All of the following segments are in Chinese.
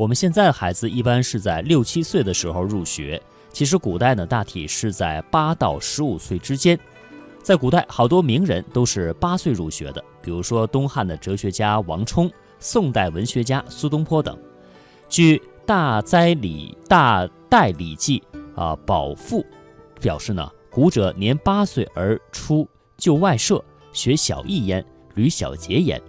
我们现在的孩子一般是在六七岁的时候入学，其实古代呢大体是在八到十五岁之间。在古代，好多名人都是八岁入学的，比如说东汉的哲学家王充、宋代文学家苏东坡等。据《大哉礼大代礼记》啊，宝赋表示呢，古者年八岁而出就外舍，学小艺焉，履小节焉。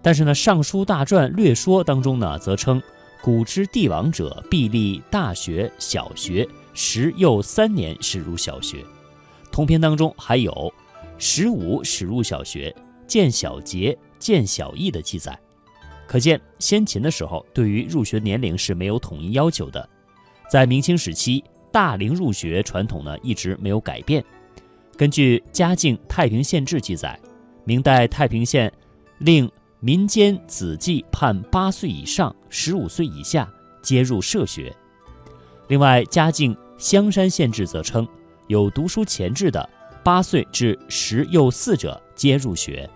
但是呢，《尚书大传略说》当中呢，则称。古之帝王者，必立大学、小学，十幼三年始入小学。通篇当中还有十五始入小学、见小节、见小义的记载，可见先秦的时候对于入学年龄是没有统一要求的。在明清时期，大龄入学传统呢一直没有改变。根据《嘉靖太平县志》记载，明代太平县令。民间子弟判八岁以上、十五岁以下皆入社学。另外，嘉靖香山县志则称，有读书前志的，八岁至十幼四者皆入学。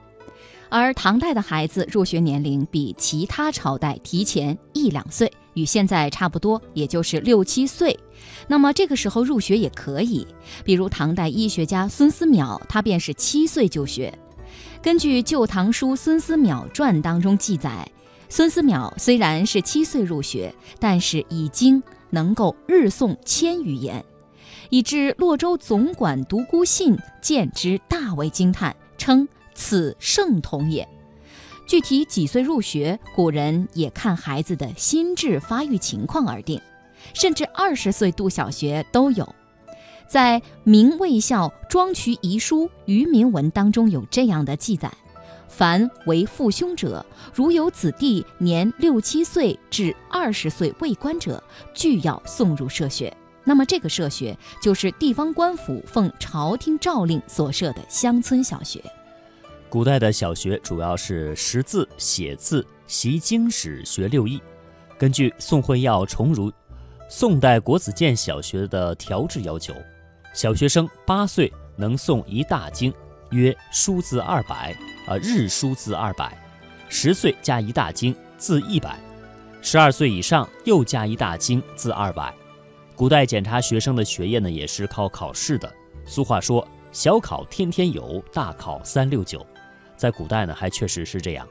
而唐代的孩子入学年龄比其他朝代提前一两岁，与现在差不多，也就是六七岁。那么这个时候入学也可以，比如唐代医学家孙思邈，他便是七岁就学。根据《旧唐书·孙思邈传》当中记载，孙思邈虽然是七岁入学，但是已经能够日诵千余言，以致洛州总管独孤信见之大为惊叹，称此圣童也。具体几岁入学，古人也看孩子的心智发育情况而定，甚至二十岁读小学都有。在《明卫校庄渠遗书渔民文》当中有这样的记载：凡为父兄者，如有子弟年六七岁至二十岁未官者，俱要送入社学。那么这个社学就是地方官府奉朝廷诏令所设的乡村小学。古代的小学主要是识字、写字、习经史、学六艺。根据宋会要重儒宋代国子监小学的调制要求。小学生八岁能诵一大经，约书字二百，啊，日书字二百；十岁加一大经，字一百；十二岁以上又加一大经，字二百。古代检查学生的学业呢，也是靠考试的。俗话说：“小考天天有，大考三六九。”在古代呢，还确实是这样。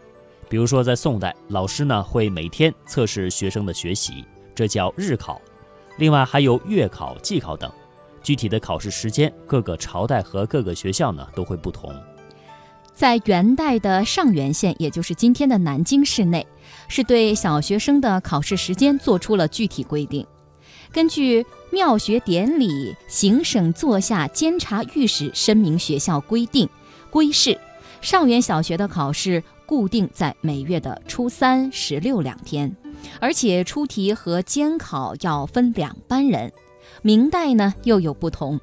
比如说在宋代，老师呢会每天测试学生的学习，这叫日考。另外还有月考、季考等。具体的考试时间，各个朝代和各个学校呢都会不同。在元代的上元县，也就是今天的南京市内，是对小学生的考试时间做出了具体规定。根据《庙学典礼行省座下监察御史申明学校规定规示，上元小学的考试固定在每月的初三、十六两天，而且出题和监考要分两班人。明代呢又有不同，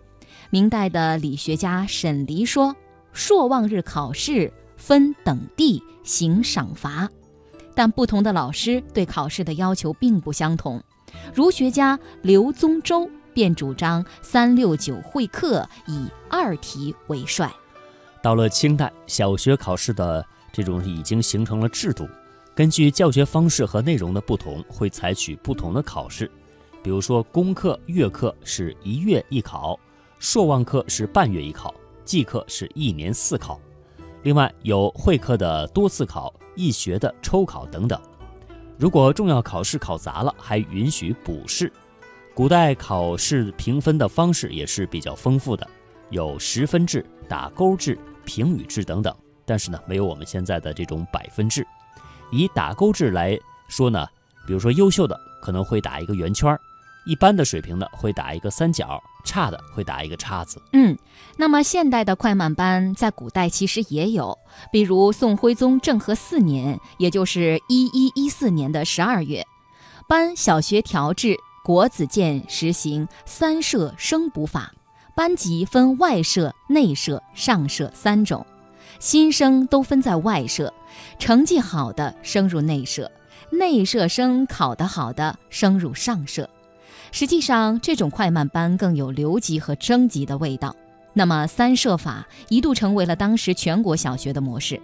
明代的理学家沈黎说，朔望日考试分等地行赏罚，但不同的老师对考试的要求并不相同。儒学家刘宗周便主张三六九会课，以二题为帅。到了清代，小学考试的这种已经形成了制度，根据教学方式和内容的不同，会采取不同的考试。比如说，功课、月课是一月一考，朔望课是半月一考，季课是一年四考。另外有会课的多次考，易学的抽考等等。如果重要考试考砸了，还允许补试。古代考试评分的方式也是比较丰富的，有十分制、打勾制、评语制等等。但是呢，没有我们现在的这种百分制。以打勾制来说呢，比如说优秀的可能会打一个圆圈儿。一般的水平的会打一个三角，差的会打一个叉子。嗯，那么现代的快慢班在古代其实也有，比如宋徽宗政和四年，也就是一一一四年的十二月，班小学调制，国子监实行三舍升补法，班级分外舍、内舍、上舍三种，新生都分在外舍，成绩好的升入内舍，内舍生考得好的升入上舍。实际上，这种快慢班更有留级和升级的味道。那么，三设法一度成为了当时全国小学的模式。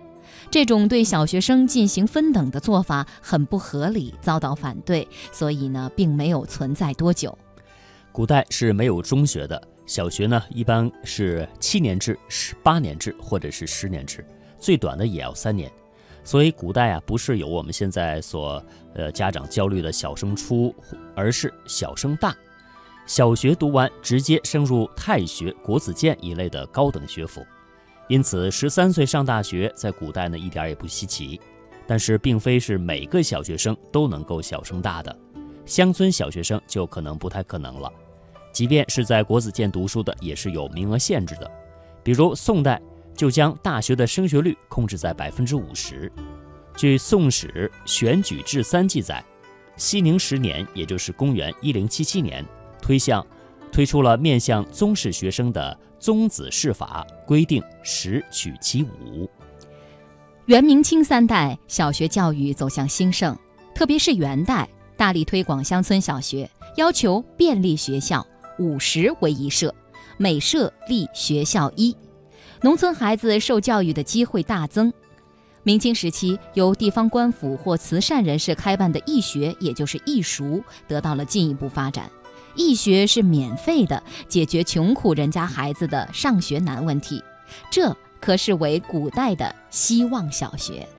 这种对小学生进行分等的做法很不合理，遭到反对，所以呢，并没有存在多久。古代是没有中学的，小学呢一般是七年制、十八年制或者是十年制，最短的也要三年。所以古代啊，不是有我们现在所呃家长焦虑的小升初，而是小升大。小学读完，直接升入太学、国子监一类的高等学府。因此，十三岁上大学在古代呢一点也不稀奇，但是并非是每个小学生都能够小升大的，乡村小学生就可能不太可能了。即便是在国子监读书的，也是有名额限制的。比如宋代就将大学的升学率控制在百分之五十。据《宋史选举志三》记载，熙宁十年，也就是公元一零七七年，推向推出了面向宗室学生的。宗子试法规定十取其五。元明清三代小学教育走向兴盛，特别是元代大力推广乡村小学，要求便利学校五十为一社，每社立学校一，农村孩子受教育的机会大增。明清时期，由地方官府或慈善人士开办的义学，也就是义塾，得到了进一步发展。义学是免费的，解决穷苦人家孩子的上学难问题，这可视为古代的希望小学。